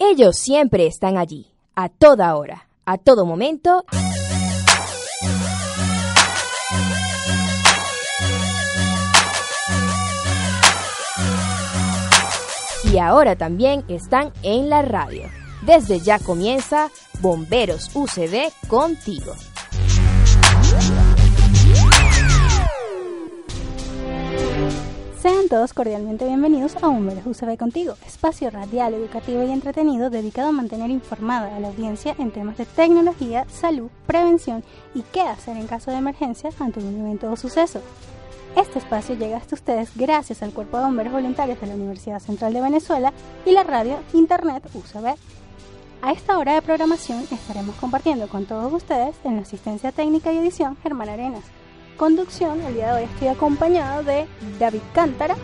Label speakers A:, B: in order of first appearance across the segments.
A: Ellos siempre están allí, a toda hora, a todo momento. Y ahora también están en la radio. Desde ya comienza Bomberos UCD contigo.
B: Sean todos cordialmente bienvenidos a Bomberos UCB Contigo, espacio radial, educativo y entretenido dedicado a mantener informada a la audiencia en temas de tecnología, salud, prevención y qué hacer en caso de emergencia ante un evento o suceso. Este espacio llega hasta ustedes gracias al Cuerpo de Bomberos Voluntarios de la Universidad Central de Venezuela y la radio Internet UCB. A esta hora de programación estaremos compartiendo con todos ustedes en la asistencia técnica y edición Germán Arenas conducción, el día de hoy estoy acompañado de David Cántara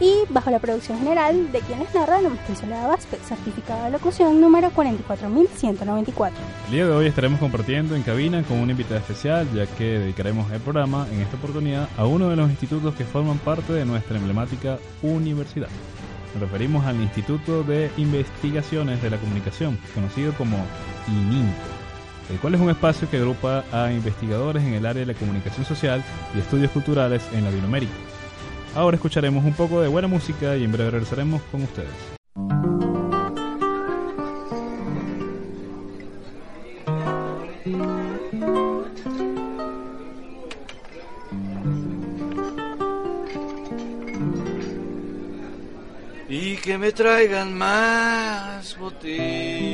B: y bajo la producción general de quienes narra Maestría Soledad Vázquez, certificado de locución número 44194.
C: El día de hoy estaremos compartiendo en cabina con una invitada especial, ya que dedicaremos el programa en esta oportunidad a uno de los institutos que forman parte de nuestra emblemática universidad. Nos referimos al Instituto de Investigaciones de la Comunicación, conocido como ININCO el cual es un espacio que agrupa a investigadores en el área de la comunicación social y estudios culturales en Latinoamérica. Ahora escucharemos un poco de buena música y en breve regresaremos con ustedes.
D: Y que me traigan más botellas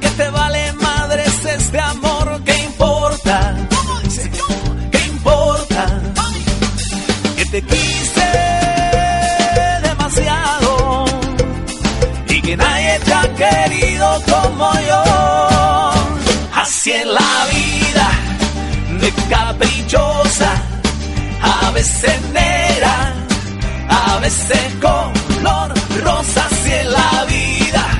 E: que te vale madres este amor, ¿qué importa? ¿Qué importa? Que te quise demasiado y que nadie te ha querido como yo. Así en la vida, de caprichosa, a veces negra, a veces color rosa, así en la vida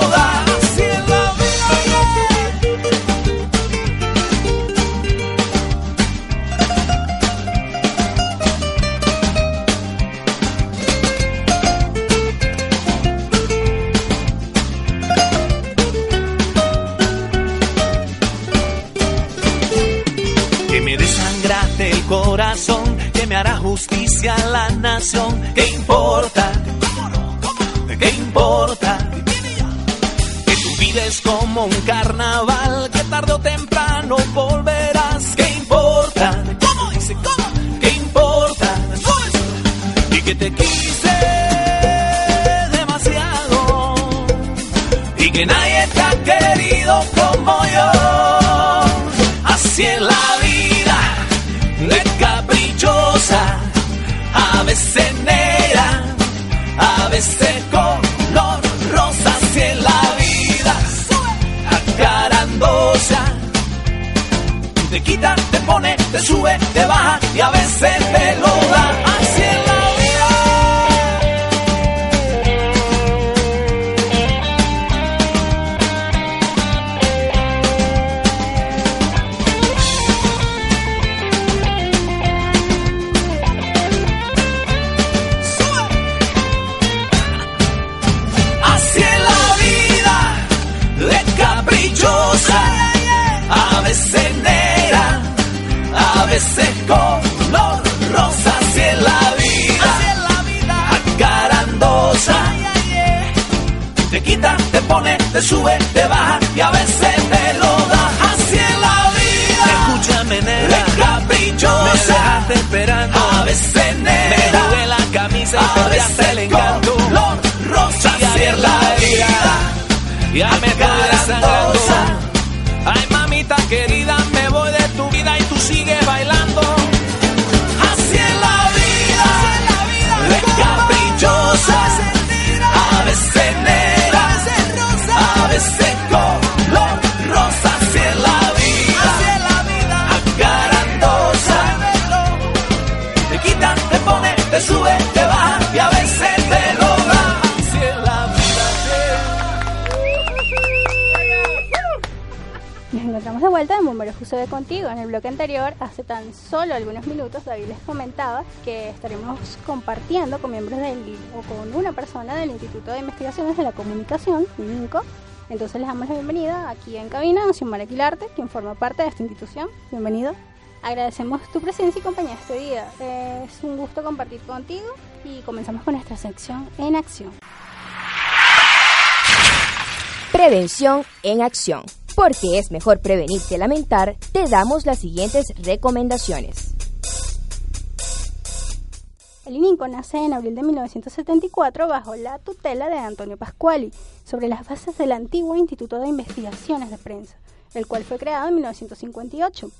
E: nación. ¿Qué importa?
B: Hace tan solo algunos minutos, David les comentaba que estaremos compartiendo con miembros del o con una persona del Instituto de Investigaciones de la Comunicación, INCO. Entonces les damos la bienvenida aquí en cabina a Xiomara Aquilarte, quien forma parte de esta institución. Bienvenido. Agradecemos tu presencia y compañía este día. Es un gusto compartir contigo y comenzamos con nuestra sección en acción.
A: Prevención en acción. Porque es mejor prevenir que lamentar, te damos las siguientes recomendaciones.
B: El ININCO nace en abril de 1974 bajo la tutela de Antonio Pascuali, sobre las bases del antiguo Instituto de Investigaciones de Prensa, el cual fue creado en 1958.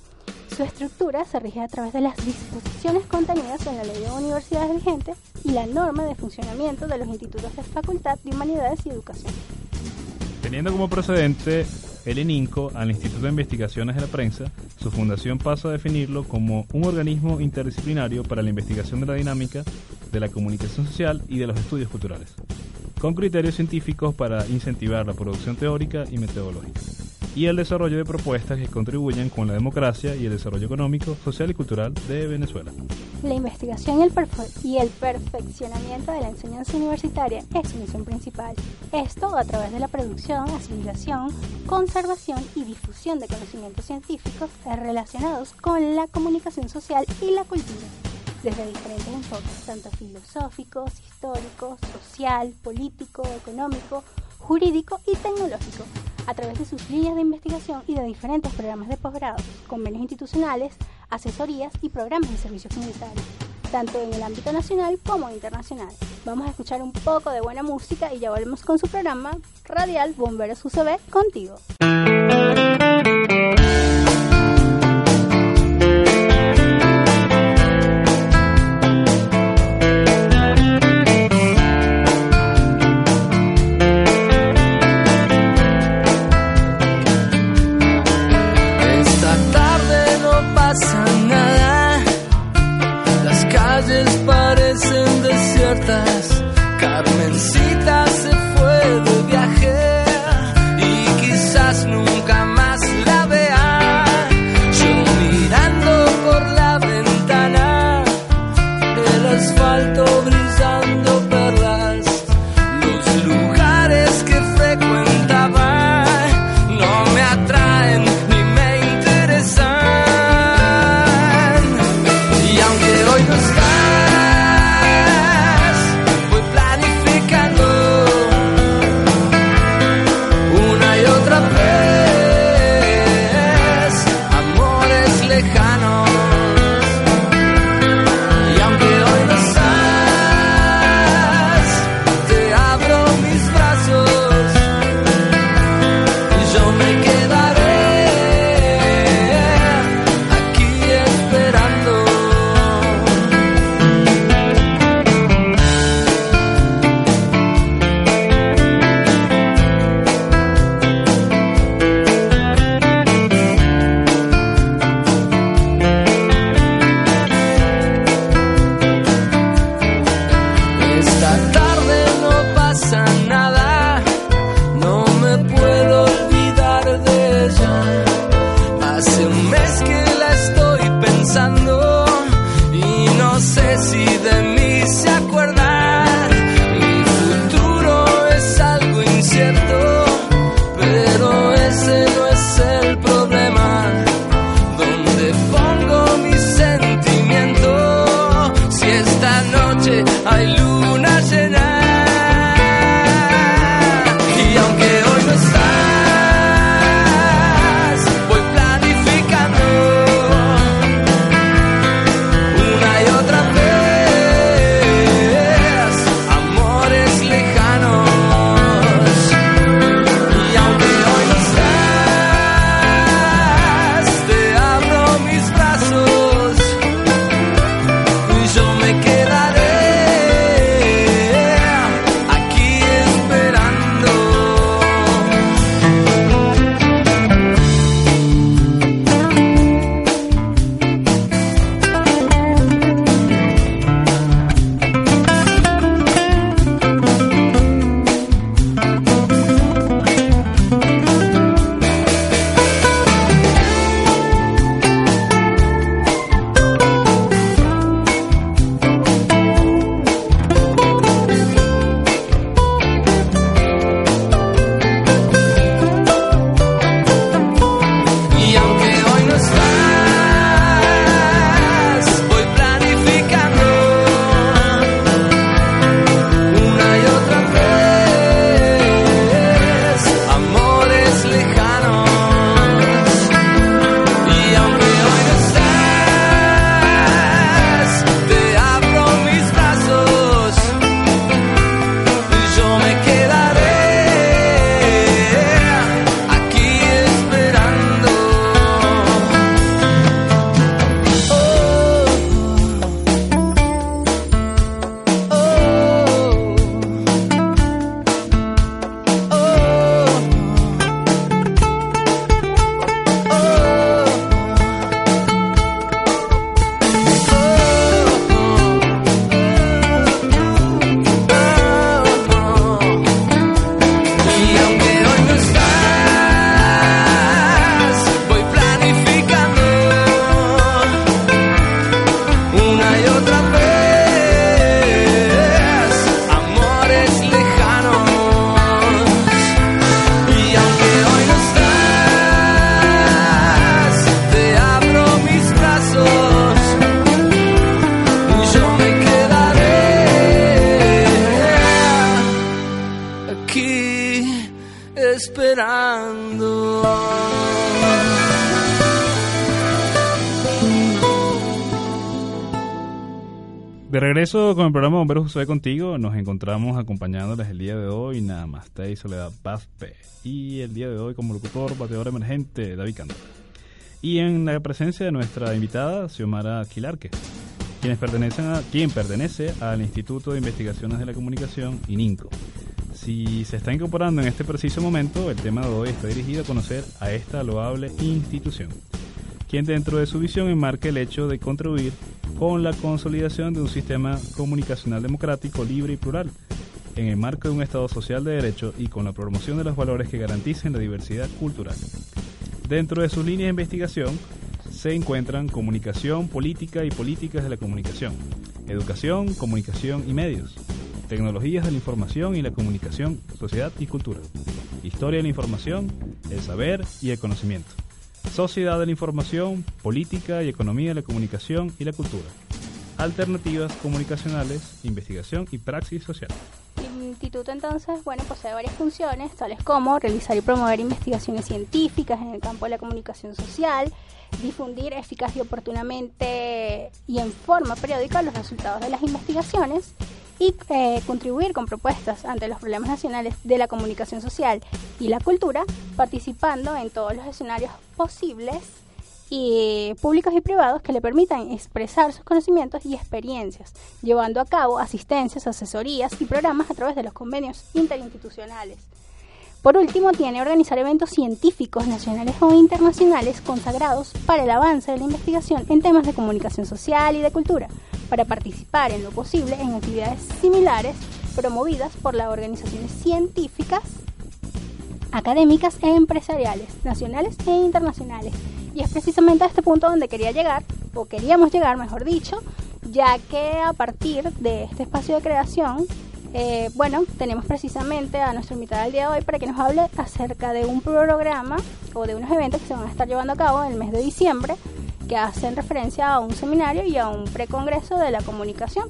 B: Su estructura se rige a través de las disposiciones contenidas en la Ley de Universidades vigente y la norma de funcionamiento de los institutos de Facultad de Humanidades y Educación.
C: Teniendo como precedente el ENINCO al Instituto de Investigaciones de la Prensa, su fundación pasa a definirlo como un organismo interdisciplinario para la investigación de la dinámica de la comunicación social y de los estudios culturales, con criterios científicos para incentivar la producción teórica y metodológica, y el desarrollo de propuestas que contribuyan con la democracia y el desarrollo económico, social y cultural de Venezuela.
B: La investigación y el, y el perfeccionamiento de la enseñanza universitaria es su misión principal. Esto a través de la producción, asimilación, conservación y difusión de conocimientos científicos relacionados con la comunicación social y la cultura, desde diferentes enfoques, tanto filosóficos, históricos, social, político, económico, jurídico y tecnológico, a través de sus líneas de investigación y de diferentes programas de posgrado, convenios institucionales, asesorías y programas de servicios comunitarios, tanto en el ámbito nacional como internacional. Vamos a escuchar un poco de buena música y ya volvemos con su programa radial Bomberos UCB contigo.
F: Esperando.
C: De regreso con el programa Bomberos José contigo, nos encontramos acompañándoles el día de hoy nada más y Soledad Pazpe y el día de hoy como locutor, bateador emergente, David Cando. Y en la presencia de nuestra invitada, Xiomara Quilarque, quienes pertenecen a, quien pertenece al Instituto de Investigaciones de la Comunicación, ININCO. Si se está incorporando en este preciso momento, el tema de hoy está dirigido a conocer a esta loable institución, quien dentro de su visión enmarca el hecho de contribuir con la consolidación de un sistema comunicacional democrático, libre y plural, en el marco de un Estado social de derecho y con la promoción de los valores que garanticen la diversidad cultural. Dentro de sus líneas de investigación se encuentran comunicación, política y políticas de la comunicación, educación, comunicación y medios, tecnologías de la información y la comunicación, sociedad y cultura, historia de la información, el saber y el conocimiento. Sociedad de la información, política y economía de la comunicación y la cultura, alternativas comunicacionales, investigación y praxis social.
B: El instituto entonces, bueno, posee varias funciones, tales como realizar y promover investigaciones científicas en el campo de la comunicación social, difundir eficaz y oportunamente y en forma periódica los resultados de las investigaciones y eh, contribuir con propuestas ante los problemas nacionales de la comunicación social y la cultura, participando en todos los escenarios posibles y públicos y privados que le permitan expresar sus conocimientos y experiencias, llevando a cabo asistencias, asesorías y programas a través de los convenios interinstitucionales. Por último, tiene organizar eventos científicos nacionales o internacionales consagrados para el avance de la investigación en temas de comunicación social y de cultura, para participar en lo posible en actividades similares promovidas por las organizaciones científicas, académicas e empresariales, nacionales e internacionales. Y es precisamente a este punto donde quería llegar, o queríamos llegar, mejor dicho, ya que a partir de este espacio de creación, eh, bueno, tenemos precisamente a nuestra invitada del día de hoy para que nos hable acerca de un programa o de unos eventos que se van a estar llevando a cabo en el mes de diciembre que hacen referencia a un seminario y a un precongreso de la comunicación.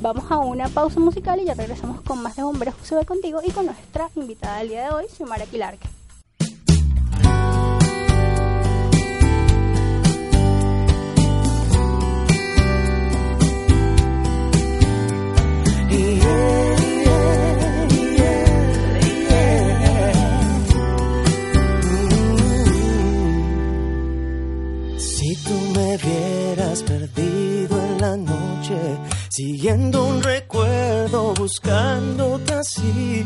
B: Vamos a una pausa musical y ya regresamos con más de Bomberos ve contigo y con nuestra invitada del día de hoy, Xiomara Quilarque.
F: Buscándote así.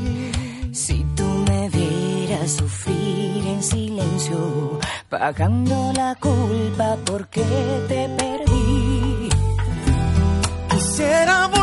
G: Si tú me vieras sufrir en silencio, pagando la culpa porque te perdí.
F: Quisiera volverte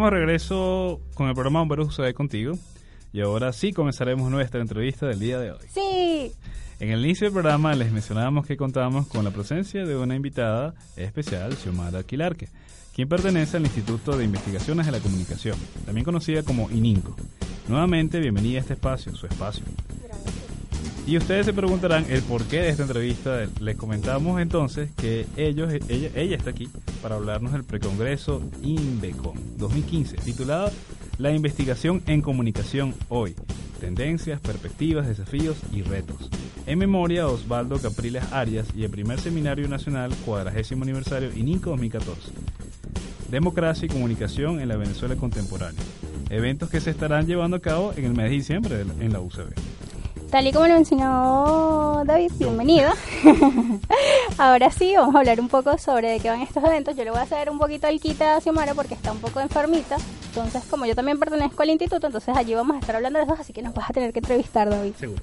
C: Estamos de regreso con el programa Bomberos UCB contigo. Y ahora sí comenzaremos nuestra entrevista del día de hoy.
B: Sí,
C: En el inicio del programa les mencionábamos que contábamos con la presencia de una invitada especial, Xiomara Quilarque, quien pertenece al Instituto de Investigaciones de la Comunicación, también conocida como ININCO. Nuevamente, bienvenida a este espacio, su espacio. Y ustedes se preguntarán el porqué de esta entrevista. Les comentamos entonces que ellos, ella, ella está aquí para hablarnos del precongreso INVECOM 2015, titulado La investigación en comunicación hoy. Tendencias, perspectivas, desafíos y retos. En memoria a Osvaldo Capriles Arias y el primer Seminario Nacional Cuadragésimo Aniversario ININCO 2014. Democracia y comunicación en la Venezuela contemporánea. Eventos que se estarán llevando a cabo en el mes de diciembre de en la UCB.
B: Tal y como lo mencionó David, bienvenido. Ahora sí, vamos a hablar un poco sobre de qué van estos eventos. Yo le voy a hacer un poquito el quite a Xiomara porque está un poco enfermita. Entonces, como yo también pertenezco al instituto, entonces allí vamos a estar hablando de eso, así que nos vas a tener que entrevistar, David.
C: Seguro.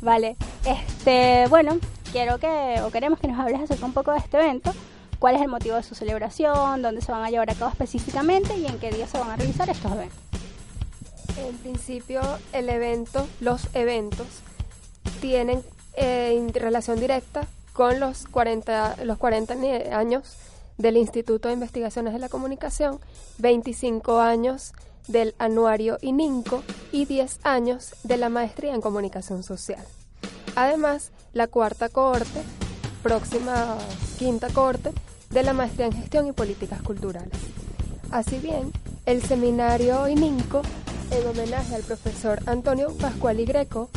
B: Vale, este, bueno, quiero que, o queremos que nos hables acerca un poco de este evento, cuál es el motivo de su celebración, dónde se van a llevar a cabo específicamente y en qué día se van a realizar estos eventos.
H: En principio, el evento, los eventos, tienen eh, relación directa con los 40, los 40 ni- años del Instituto de Investigaciones de la Comunicación, 25 años del anuario ININCO y 10 años de la maestría en comunicación social. Además, la cuarta cohorte, próxima quinta cohorte, de la maestría en gestión y políticas culturales. Así bien, el seminario ININCO, en homenaje al profesor Antonio Pascual y Greco,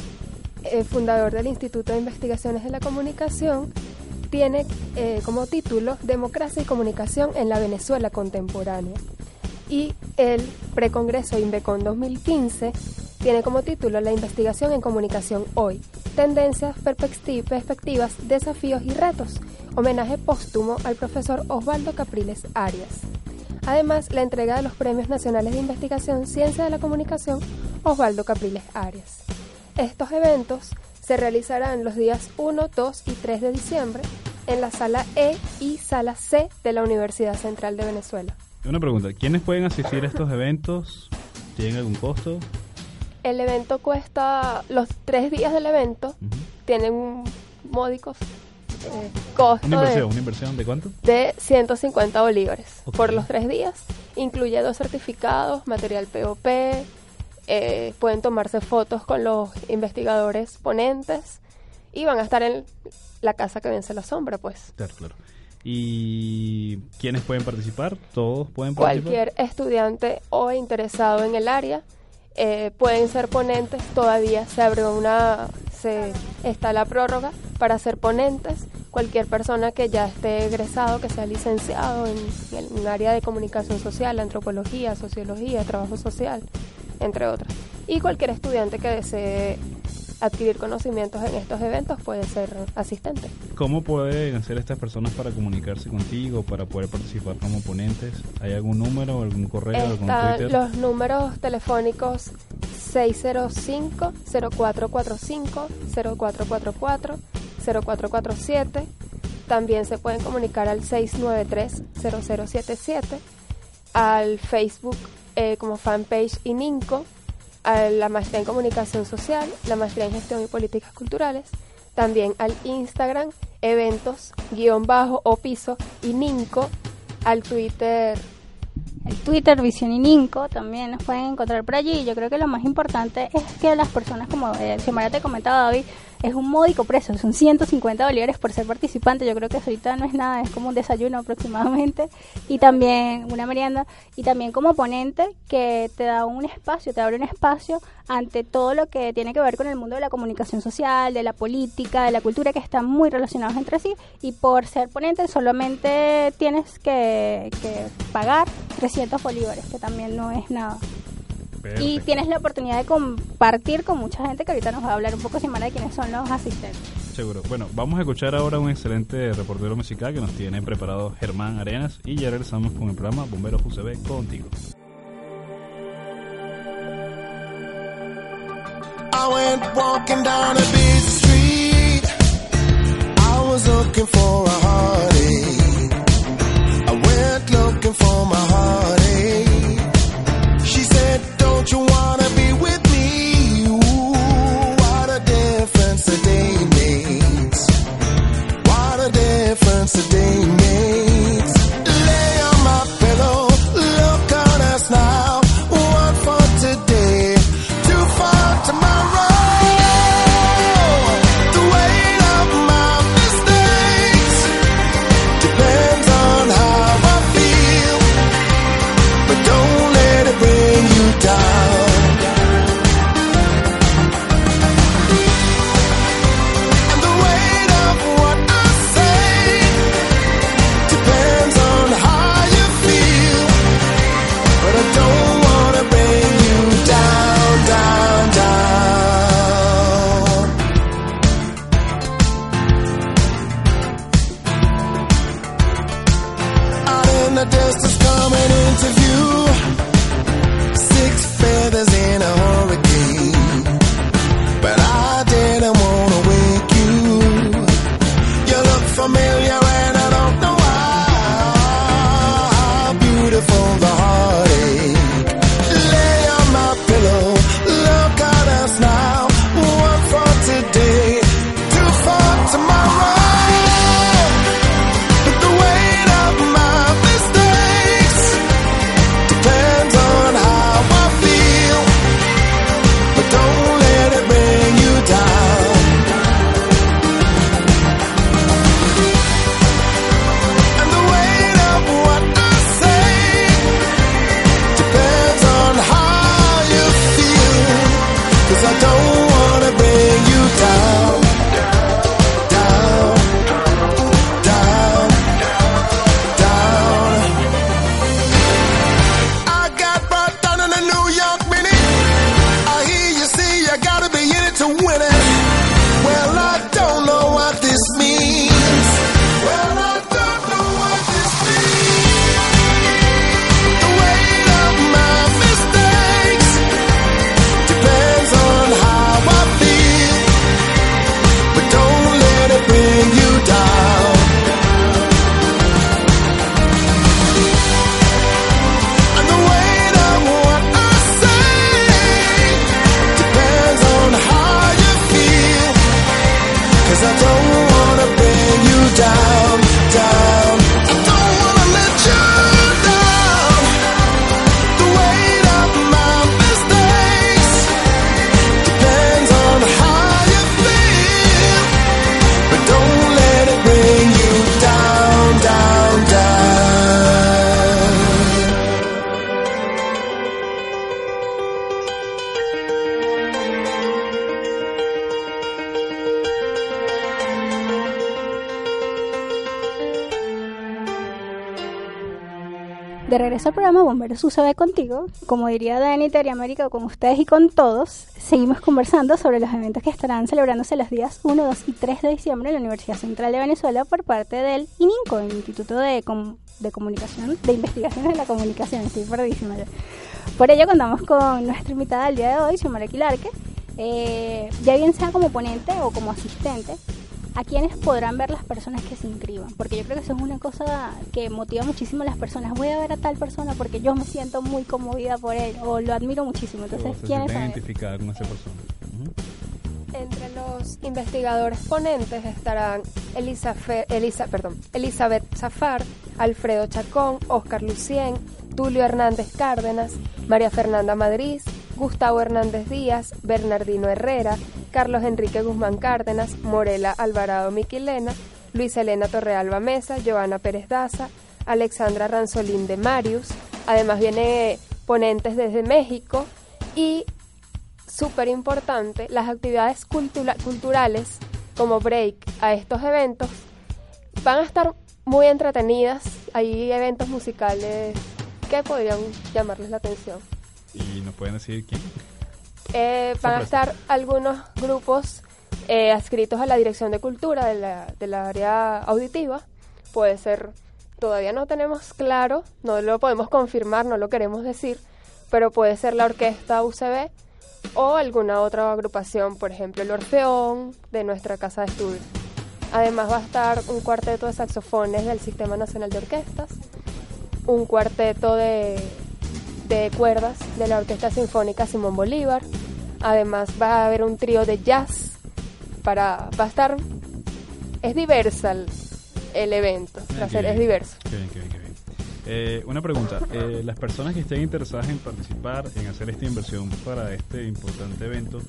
H: eh, fundador del Instituto de Investigaciones de la Comunicación, tiene eh, como título Democracia y Comunicación en la Venezuela Contemporánea. Y el precongreso INVECON 2015 tiene como título La investigación en comunicación hoy, tendencias, perspecti- perspectivas, desafíos y retos, homenaje póstumo al profesor Osvaldo Capriles Arias. Además, la entrega de los Premios Nacionales de Investigación Ciencia de la Comunicación Osvaldo Capriles Arias. Estos eventos se realizarán los días 1, 2 y 3 de diciembre en la sala E y sala C de la Universidad Central de Venezuela.
C: Una pregunta, ¿quiénes pueden asistir a estos eventos? ¿Tienen algún costo?
H: El evento cuesta, los tres días del evento
C: Ujú.
H: tienen un módicos eh, costo
C: Una
H: de-
C: inversión, ¿una inversión de cuánto?
H: de 150 bolívares por los tres días. Incluye dos certificados, material POP, eh, pueden tomarse fotos con los investigadores ponentes y van a estar en la casa que vence la sombra, pues.
C: Claro, claro. ¿Y quiénes pueden participar? ¿Todos pueden participar?
H: Cualquier estudiante o interesado en el área eh, pueden ser ponentes. Todavía se abre una, se está la prórroga para ser ponentes. Cualquier persona que ya esté egresado, que sea licenciado en, en un área de comunicación social, antropología, sociología, trabajo social, entre otras. Y cualquier estudiante que desee adquirir conocimientos en estos eventos puede ser asistente.
C: ¿Cómo pueden hacer estas personas para comunicarse contigo, para poder participar como ponentes? ¿Hay algún número, algún correo, algún
H: Están
C: Twitter?
H: los números telefónicos 605-0445, 0444, 0447. También se pueden comunicar al 693-0077, al Facebook eh, como fanpage ININCO, la maestría en comunicación social, la maestría en gestión y políticas culturales, también al Instagram, eventos, guion bajo o piso, ININCO, al Twitter
B: El Twitter, Visión y Ninco, también nos pueden encontrar por allí. Yo creo que lo más importante es que las personas, como eh, Xiomara te comentaba, David, es un módico precio, son 150 bolívares por ser participante. Yo creo que ahorita no es nada, es como un desayuno aproximadamente. Y también una merienda. Y también como ponente que te da un espacio, te abre un espacio ante todo lo que tiene que ver con el mundo de la comunicación social, de la política, de la cultura, que están muy relacionados entre sí. Y por ser ponente solamente tienes que, que pagar 300 bolívares, que también no es nada. Y tienes la oportunidad de compartir con mucha gente que ahorita nos va a hablar un poco semana de quiénes son los asistentes.
C: Seguro. Bueno, vamos a escuchar ahora un excelente reportero musical que nos tiene preparado Germán Arenas y ya regresamos con el programa Bomberos UCB contigo.
I: I went walking down a busy street. I was looking for a heartache. I went looking for my heartache.
B: Regreso programa Bomberos UCB contigo, como diría Dani América con ustedes y con todos, seguimos conversando sobre los eventos que estarán celebrándose los días 1, 2 y 3 de diciembre en la Universidad Central de Venezuela por parte del ININCO, Instituto de, Com- de Comunicación, de Investigaciones de la Comunicación, estoy perdísima yo. Por ello contamos con nuestra invitada del día de hoy, Xiomara Quilarque, eh, ya bien sea como ponente o como asistente, a quienes podrán ver las personas que se inscriban, porque yo creo que eso es una cosa que motiva muchísimo a las personas. Voy a ver a tal persona porque yo me siento muy conmovida por él o lo admiro muchísimo. Entonces, ¿quiénes
C: identificadas con esa persona.
H: Entre los investigadores ponentes estarán Elisa Fe- Elisa, perdón, Elizabeth Zafar, Alfredo Chacón, Oscar Lucien, Tulio Hernández Cárdenas, María Fernanda Madrid, Gustavo Hernández Díaz, Bernardino Herrera, Carlos Enrique Guzmán Cárdenas, Morela Alvarado Miquilena, Luis Elena Torrealba Mesa, Joana Pérez Daza, Alexandra Ranzolín de Marius. Además viene ponentes desde México y súper importante, las actividades cultura- culturales como break a estos eventos van a estar muy entretenidas. Hay eventos musicales que podrían llamarles la atención.
C: ¿Y nos pueden decir quién?
H: Eh, van a estar algunos grupos eh, adscritos a la Dirección de Cultura de la, del área auditiva. Puede ser, todavía no tenemos claro, no lo podemos confirmar, no lo queremos decir, pero puede ser la orquesta UCB o alguna otra agrupación, por ejemplo el Orfeón de nuestra casa de estudios. Además va a estar un cuarteto de saxofones del Sistema Nacional de Orquestas, un cuarteto de, de cuerdas de la Orquesta Sinfónica Simón Bolívar. Además va a haber un trío de jazz para va a estar es diversa el, el evento, va a es diverso.
C: Qué bien, qué bien, qué bien. Eh, una pregunta. eh, las personas que estén interesadas en participar, en hacer esta inversión para este importante evento,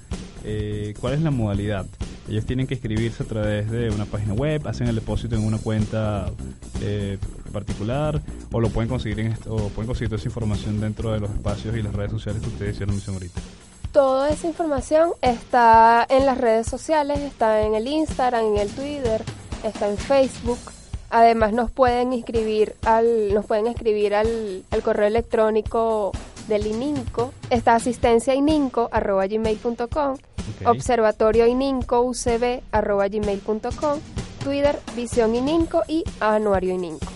C: eh, ¿cuál es la modalidad? Ellos tienen que inscribirse a través de una página web, hacen el depósito en una cuenta eh, particular o lo pueden conseguir en esto- o pueden conseguir toda esa información dentro de los espacios y las redes sociales que ustedes hicieron mención ahorita.
H: Toda esa información está en las redes sociales, está en el Instagram, en el Twitter, está en Facebook. Además nos pueden inscribir al, nos pueden escribir al, al correo electrónico del ININCO, está asistencia ininco arroba gmail.com, observatorio ininco ucb arroba gmail.com, Twitter visión ininco y anuario ininco.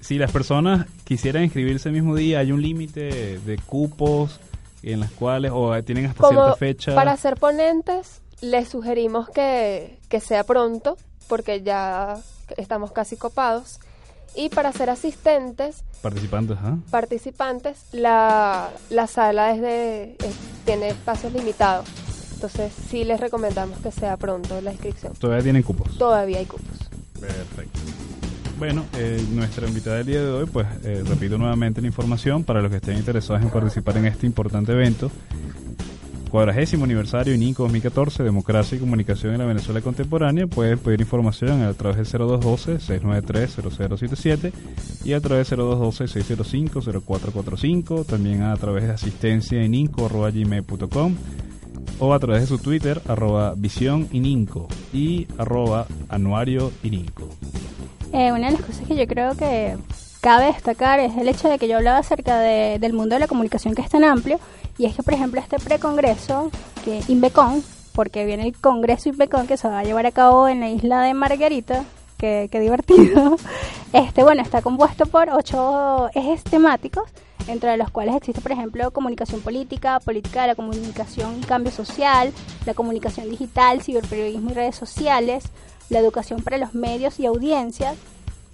C: Si las personas quisieran inscribirse el mismo día, hay un límite de cupos en las cuales o tienen hasta
H: Como
C: cierta fecha.
H: para ser ponentes, les sugerimos que, que sea pronto, porque ya estamos casi copados. Y para ser asistentes,
C: participantes, ¿ah?
H: participantes, la, la sala es de, es- tiene espacios limitados. Entonces sí les recomendamos que sea pronto la inscripción.
C: Todavía tienen cupos.
H: Todavía hay cupos.
C: Perfecto. Bueno, eh, nuestra invitada del día de hoy, pues eh, repito nuevamente la información para los que estén interesados en participar en este importante evento. Cuadragésimo aniversario INICO 2014, Democracia y Comunicación en la Venezuela Contemporánea. Pueden pedir información a través del 0212-693-0077 y a través del 0212-605-0445. También a través de asistencia ininco.gmail.com o a través de su Twitter, arroba visión ininco y arroba anuario ininco.
B: Eh, una de las cosas que yo creo que cabe destacar es el hecho de que yo hablaba acerca de- del mundo de la comunicación que es tan amplio y es que, por ejemplo, este precongreso, que INVECON, porque viene el congreso INVECON que se va a llevar a cabo en la isla de Margarita, que, que divertido, este, bueno, está compuesto por ocho ejes temáticos, entre los cuales existe, por ejemplo, comunicación política, política de la comunicación cambio social, la comunicación digital, ciberperiodismo y redes sociales, la educación para los medios y audiencias,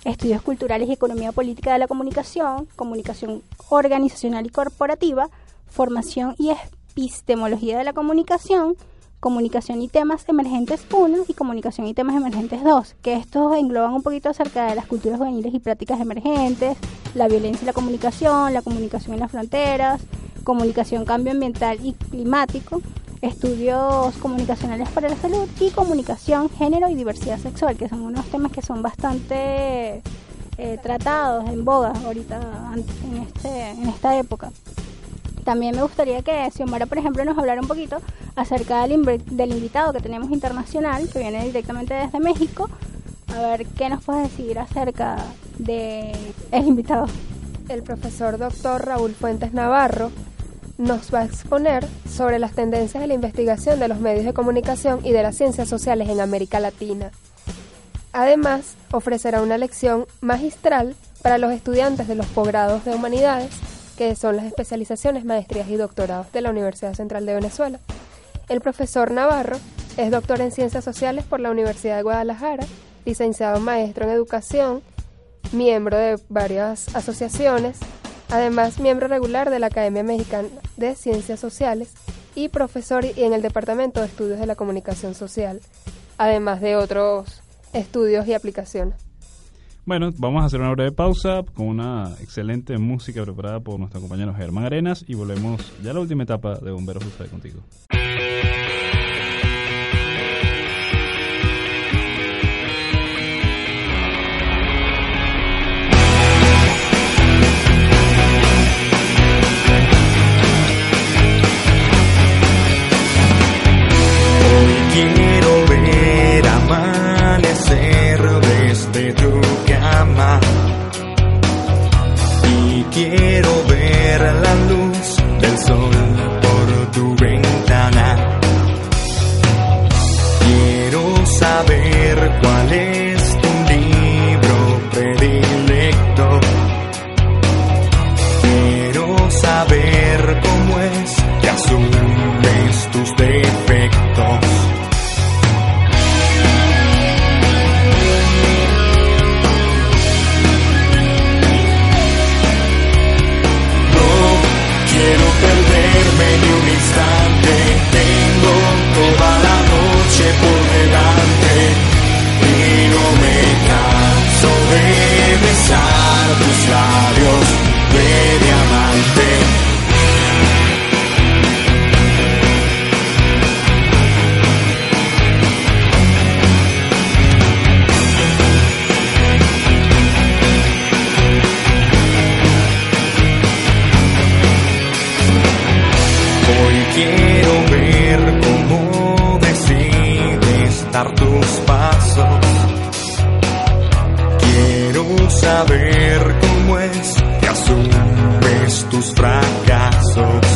B: estudios culturales y economía política de la comunicación, comunicación organizacional y corporativa, formación y epistemología de la comunicación, comunicación y temas emergentes 1 y comunicación y temas emergentes 2, que estos engloban un poquito acerca de las culturas juveniles y prácticas emergentes, la violencia y la comunicación, la comunicación en las fronteras, comunicación, cambio ambiental y climático, estudios comunicacionales para la salud y comunicación, género y diversidad sexual, que son unos temas que son bastante eh, tratados en boga ahorita en, este, en esta época. También me gustaría que Xiomara, por ejemplo, nos hablara un poquito acerca del, del invitado que tenemos internacional, que viene directamente desde México. A ver qué nos puedes decir acerca de el invitado.
H: El profesor doctor Raúl Fuentes Navarro nos va a exponer sobre las tendencias de la investigación de los medios de comunicación y de las ciencias sociales en América Latina. Además, ofrecerá una lección magistral para los estudiantes de los posgrados de humanidades, que son las especializaciones, maestrías y doctorados de la Universidad Central de Venezuela. El profesor Navarro es doctor en ciencias sociales por la Universidad de Guadalajara, licenciado maestro en educación, miembro de varias asociaciones, además miembro regular de la Academia Mexicana de Ciencias Sociales y profesor en el Departamento de Estudios de la Comunicación Social, además de otros estudios y aplicaciones.
C: Bueno, vamos a hacer una breve pausa con una excelente música preparada por nuestro compañero Germán Arenas y volvemos ya a la última etapa de Bomberos Usted contigo.
I: Quiero ver ver cómo es que asumes tus fracasos.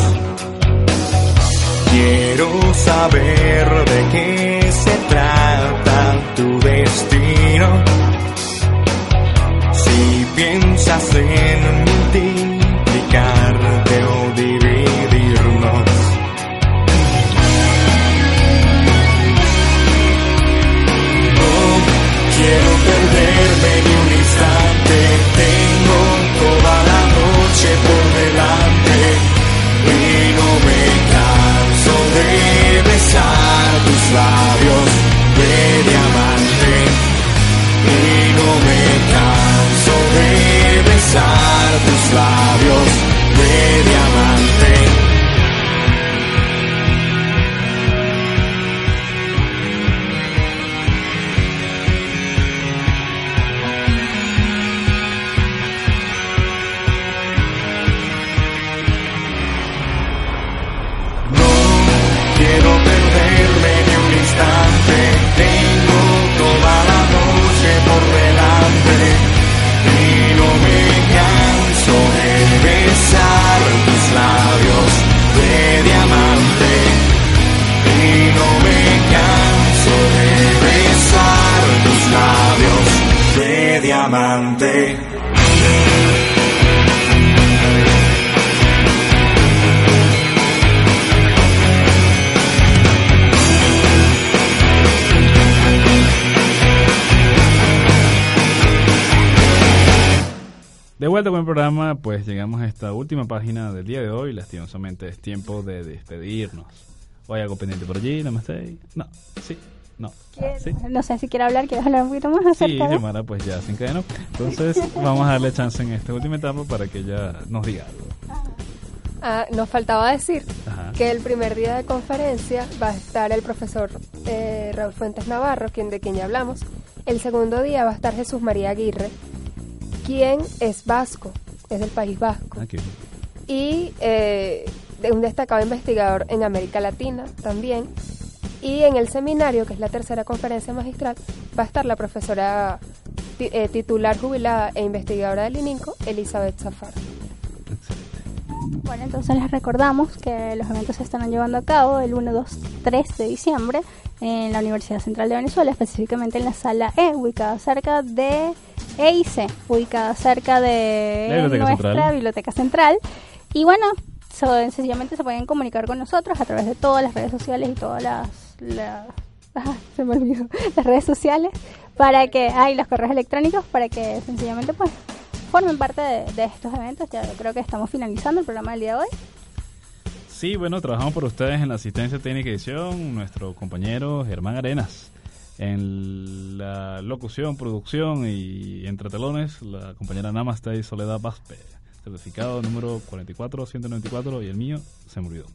I: Quiero
J: saber de qué se trata tu destino. Si piensas en
C: vuelta con el programa, pues llegamos a esta última página del día de hoy. Lastimosamente es tiempo de despedirnos. ¿O hay algo pendiente por allí? ¿Namaste? No, sí, no. Sí,
B: No sé si quiere hablar, quiere hablar un poquito más
C: sí
B: acerca de...
C: Xiomara pues ya se encadenó. Entonces vamos a darle chance en esta última etapa para que ella nos diga algo.
H: Ah, nos faltaba decir
C: Ajá.
H: que el primer día de conferencia va a estar el profesor eh, Raúl Fuentes Navarro, quien, de quien ya hablamos. El segundo día va a estar Jesús María Aguirre, quien es vasco, es del País Vasco.
C: Aquí.
H: y eh, de un destacado investigador en América Latina también. Y en el seminario, que es la tercera conferencia magistral, va a estar la profesora eh, titular jubilada e investigadora del ININCO, Elizabeth Zafar.
B: Bueno, entonces les recordamos que los eventos se estarán llevando a cabo el 1, 2, 3 de diciembre en la Universidad Central de Venezuela, específicamente en la sala E, ubicada cerca de EIC, ubicada cerca de
C: La Biblioteca
B: nuestra
C: Central.
B: Biblioteca Central. Y bueno, so- sencillamente se pueden comunicar con nosotros a través de todas las redes sociales y todas las... las ah, se me olvidó, las redes sociales para que hay los correos electrónicos para que sencillamente pues formen parte de, de estos eventos. Ya creo que estamos finalizando el programa del día de hoy.
C: Sí, bueno, trabajamos por ustedes en la asistencia técnica edición, nuestro compañero Germán Arenas. En la locución, producción y entre telones, la compañera Namaste y Soledad Baspe. Certificado número 44194 y el mío se me olvidó.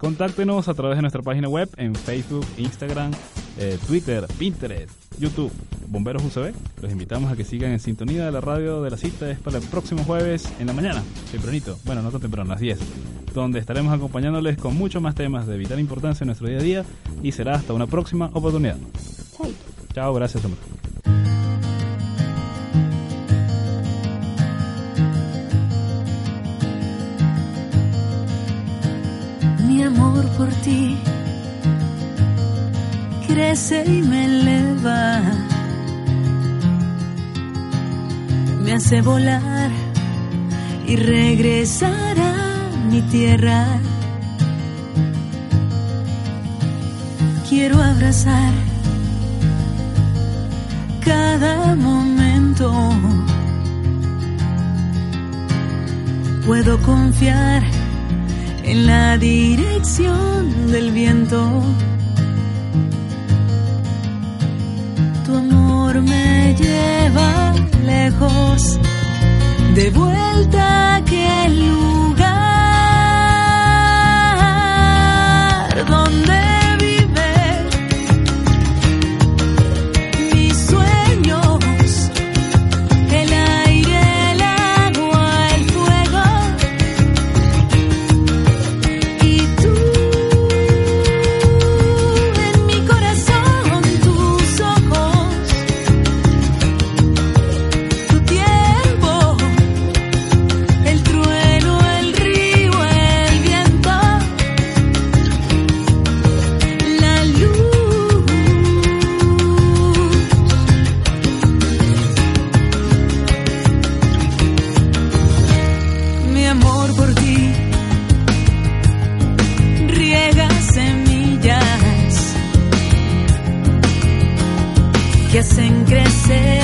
C: Contáctenos a través de nuestra página web en Facebook, Instagram, eh, Twitter, Pinterest, YouTube, Bomberos UCB. Los invitamos a que sigan en sintonía de la radio de la cita. Es para el próximo jueves en la mañana, tempranito. Bueno, no tan temprano, a las 10. Donde estaremos acompañándoles con muchos más temas de vital importancia en nuestro día a día. Y será hasta una próxima oportunidad. Chao, gracias, hombre.
K: Mi amor por ti crece y me eleva. Me hace volar y regresar a mi tierra. Quiero abrazar cada momento. Puedo confiar en la dirección del viento. Tu amor me lleva lejos, de vuelta a aquel lugar donde merecen crecer.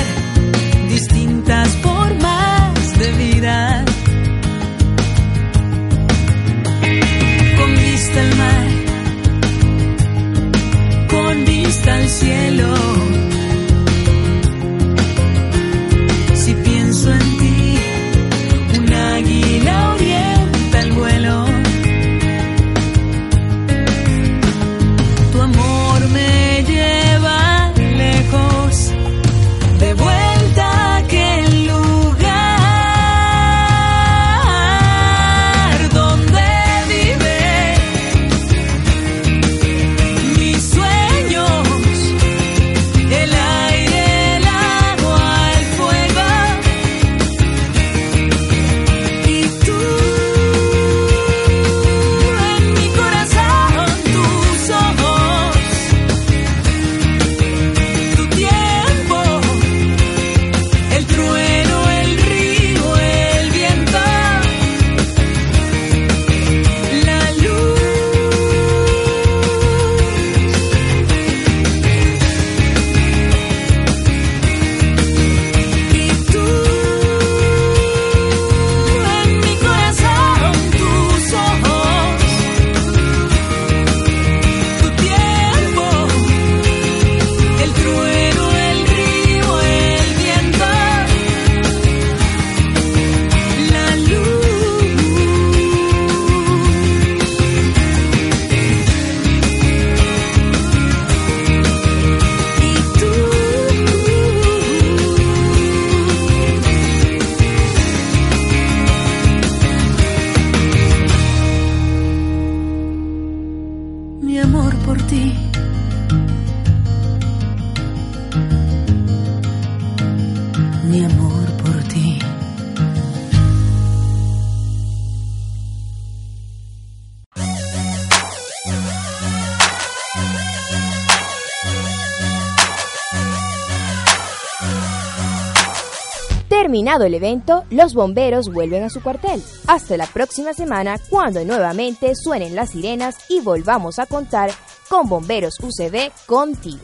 A: El evento, los bomberos vuelven a su cuartel. Hasta la próxima semana, cuando nuevamente suenen las sirenas y volvamos a contar con Bomberos UCB contigo.